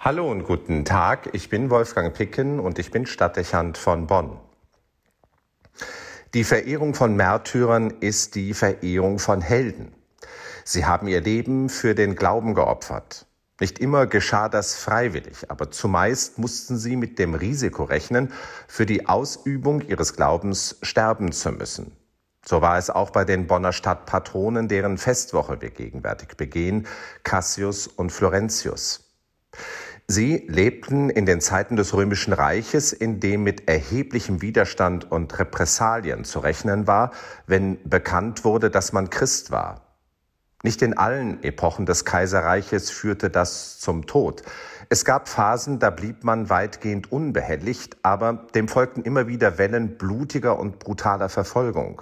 Hallo und guten Tag, ich bin Wolfgang Picken und ich bin Stadtdechant von Bonn. Die Verehrung von Märtyrern ist die Verehrung von Helden. Sie haben ihr Leben für den Glauben geopfert. Nicht immer geschah das freiwillig, aber zumeist mussten sie mit dem Risiko rechnen, für die Ausübung ihres Glaubens sterben zu müssen. So war es auch bei den Bonner Stadtpatronen, deren Festwoche wir gegenwärtig begehen, Cassius und Florentius. Sie lebten in den Zeiten des Römischen Reiches, in dem mit erheblichem Widerstand und Repressalien zu rechnen war, wenn bekannt wurde, dass man Christ war. Nicht in allen Epochen des Kaiserreiches führte das zum Tod. Es gab Phasen, da blieb man weitgehend unbehelligt, aber dem folgten immer wieder Wellen blutiger und brutaler Verfolgung.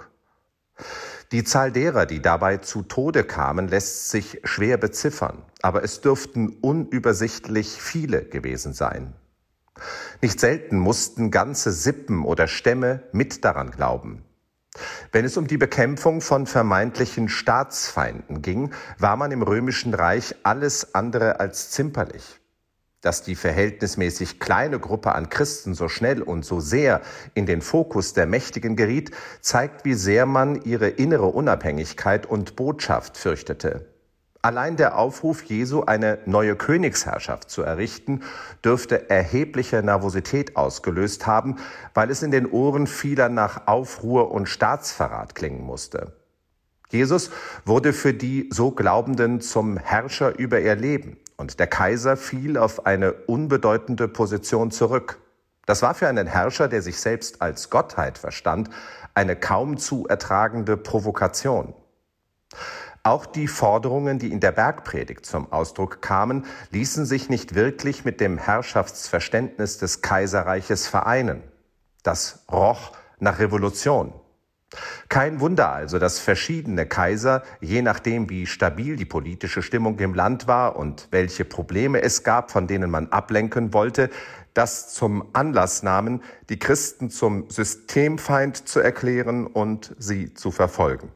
Die Zahl derer, die dabei zu Tode kamen, lässt sich schwer beziffern, aber es dürften unübersichtlich viele gewesen sein. Nicht selten mussten ganze Sippen oder Stämme mit daran glauben. Wenn es um die Bekämpfung von vermeintlichen Staatsfeinden ging, war man im römischen Reich alles andere als zimperlich dass die verhältnismäßig kleine Gruppe an Christen so schnell und so sehr in den Fokus der Mächtigen geriet, zeigt, wie sehr man ihre innere Unabhängigkeit und Botschaft fürchtete. Allein der Aufruf Jesu, eine neue Königsherrschaft zu errichten, dürfte erhebliche Nervosität ausgelöst haben, weil es in den Ohren vieler nach Aufruhr und Staatsverrat klingen musste. Jesus wurde für die so Glaubenden zum Herrscher über ihr Leben und der Kaiser fiel auf eine unbedeutende Position zurück. Das war für einen Herrscher, der sich selbst als Gottheit verstand, eine kaum zu ertragende Provokation. Auch die Forderungen, die in der Bergpredigt zum Ausdruck kamen, ließen sich nicht wirklich mit dem Herrschaftsverständnis des Kaiserreiches vereinen. Das roch nach Revolution. Kein Wunder also, dass verschiedene Kaiser, je nachdem wie stabil die politische Stimmung im Land war und welche Probleme es gab, von denen man ablenken wollte, das zum Anlass nahmen, die Christen zum Systemfeind zu erklären und sie zu verfolgen.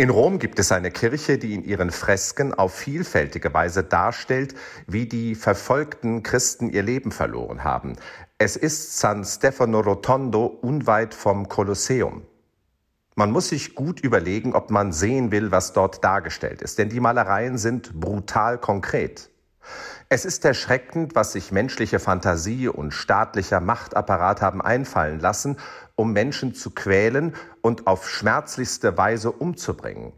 In Rom gibt es eine Kirche, die in ihren Fresken auf vielfältige Weise darstellt, wie die verfolgten Christen ihr Leben verloren haben. Es ist San Stefano Rotondo unweit vom Kolosseum. Man muss sich gut überlegen, ob man sehen will, was dort dargestellt ist, denn die Malereien sind brutal konkret. Es ist erschreckend, was sich menschliche Fantasie und staatlicher Machtapparat haben einfallen lassen, um Menschen zu quälen und auf schmerzlichste Weise umzubringen.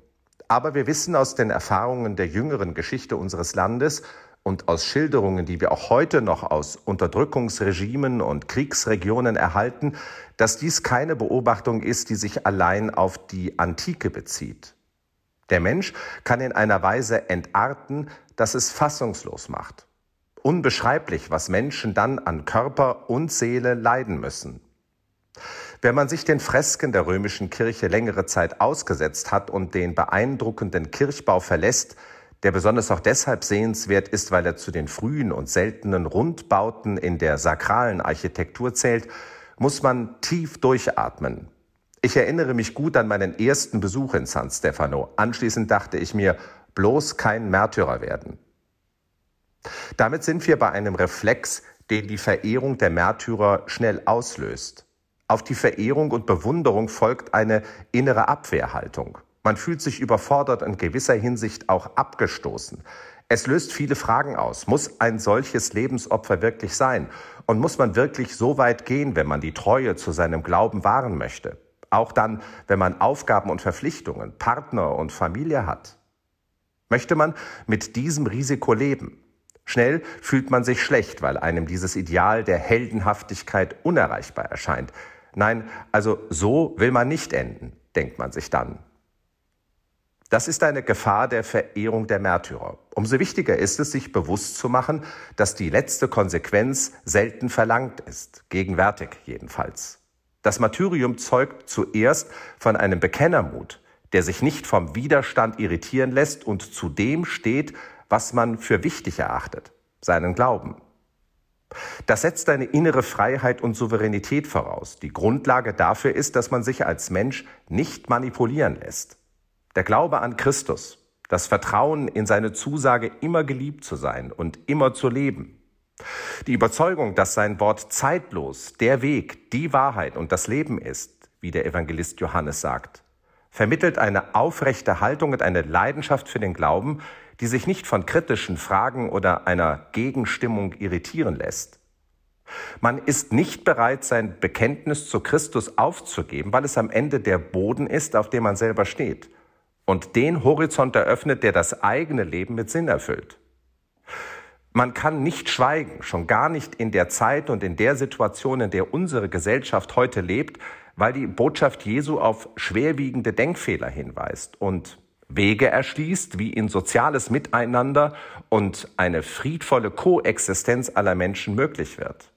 Aber wir wissen aus den Erfahrungen der jüngeren Geschichte unseres Landes und aus Schilderungen, die wir auch heute noch aus Unterdrückungsregimen und Kriegsregionen erhalten, dass dies keine Beobachtung ist, die sich allein auf die Antike bezieht. Der Mensch kann in einer Weise entarten, dass es fassungslos macht. Unbeschreiblich, was Menschen dann an Körper und Seele leiden müssen. Wenn man sich den Fresken der römischen Kirche längere Zeit ausgesetzt hat und den beeindruckenden Kirchbau verlässt, der besonders auch deshalb sehenswert ist, weil er zu den frühen und seltenen Rundbauten in der sakralen Architektur zählt, muss man tief durchatmen. Ich erinnere mich gut an meinen ersten Besuch in San Stefano. Anschließend dachte ich mir, bloß kein Märtyrer werden. Damit sind wir bei einem Reflex, den die Verehrung der Märtyrer schnell auslöst. Auf die Verehrung und Bewunderung folgt eine innere Abwehrhaltung. Man fühlt sich überfordert in gewisser Hinsicht auch abgestoßen. Es löst viele Fragen aus. Muss ein solches Lebensopfer wirklich sein? Und muss man wirklich so weit gehen, wenn man die Treue zu seinem Glauben wahren möchte? Auch dann, wenn man Aufgaben und Verpflichtungen, Partner und Familie hat. Möchte man mit diesem Risiko leben? Schnell fühlt man sich schlecht, weil einem dieses Ideal der Heldenhaftigkeit unerreichbar erscheint. Nein, also so will man nicht enden, denkt man sich dann. Das ist eine Gefahr der Verehrung der Märtyrer. Umso wichtiger ist es, sich bewusst zu machen, dass die letzte Konsequenz selten verlangt ist, gegenwärtig jedenfalls. Das Martyrium zeugt zuerst von einem Bekennermut, der sich nicht vom Widerstand irritieren lässt und zu dem steht, was man für wichtig erachtet, seinen Glauben. Das setzt eine innere Freiheit und Souveränität voraus. Die Grundlage dafür ist, dass man sich als Mensch nicht manipulieren lässt. Der Glaube an Christus, das Vertrauen in seine Zusage, immer geliebt zu sein und immer zu leben. Die Überzeugung, dass sein Wort zeitlos, der Weg, die Wahrheit und das Leben ist, wie der Evangelist Johannes sagt, vermittelt eine aufrechte Haltung und eine Leidenschaft für den Glauben, die sich nicht von kritischen Fragen oder einer Gegenstimmung irritieren lässt. Man ist nicht bereit, sein Bekenntnis zu Christus aufzugeben, weil es am Ende der Boden ist, auf dem man selber steht und den Horizont eröffnet, der das eigene Leben mit Sinn erfüllt. Man kann nicht schweigen, schon gar nicht in der Zeit und in der Situation, in der unsere Gesellschaft heute lebt, weil die Botschaft Jesu auf schwerwiegende Denkfehler hinweist und Wege erschließt, wie in soziales Miteinander und eine friedvolle Koexistenz aller Menschen möglich wird.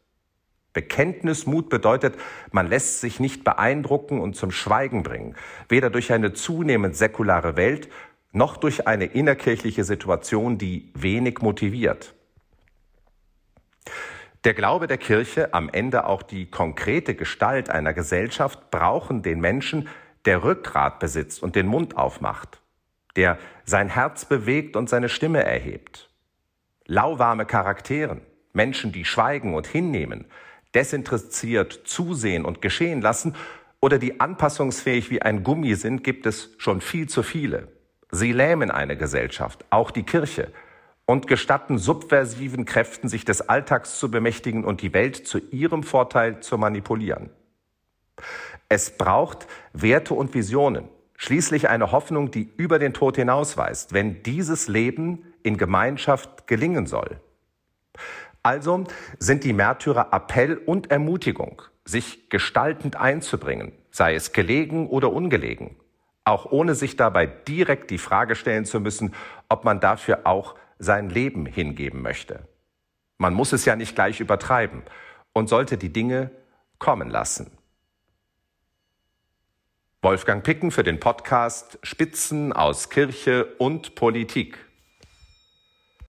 Bekenntnismut bedeutet, man lässt sich nicht beeindrucken und zum Schweigen bringen, weder durch eine zunehmend säkulare Welt noch durch eine innerkirchliche Situation, die wenig motiviert. Der Glaube der Kirche, am Ende auch die konkrete Gestalt einer Gesellschaft, brauchen den Menschen, der Rückgrat besitzt und den Mund aufmacht, der sein Herz bewegt und seine Stimme erhebt. Lauwarme Charakteren, Menschen, die schweigen und hinnehmen, desinteressiert zusehen und geschehen lassen oder die anpassungsfähig wie ein Gummi sind, gibt es schon viel zu viele. Sie lähmen eine Gesellschaft, auch die Kirche, und gestatten subversiven Kräften, sich des Alltags zu bemächtigen und die Welt zu ihrem Vorteil zu manipulieren. Es braucht Werte und Visionen, schließlich eine Hoffnung, die über den Tod hinausweist, wenn dieses Leben in Gemeinschaft gelingen soll. Also sind die Märtyrer Appell und Ermutigung, sich gestaltend einzubringen, sei es gelegen oder ungelegen, auch ohne sich dabei direkt die Frage stellen zu müssen, ob man dafür auch sein Leben hingeben möchte. Man muss es ja nicht gleich übertreiben und sollte die Dinge kommen lassen. Wolfgang Picken für den Podcast Spitzen aus Kirche und Politik.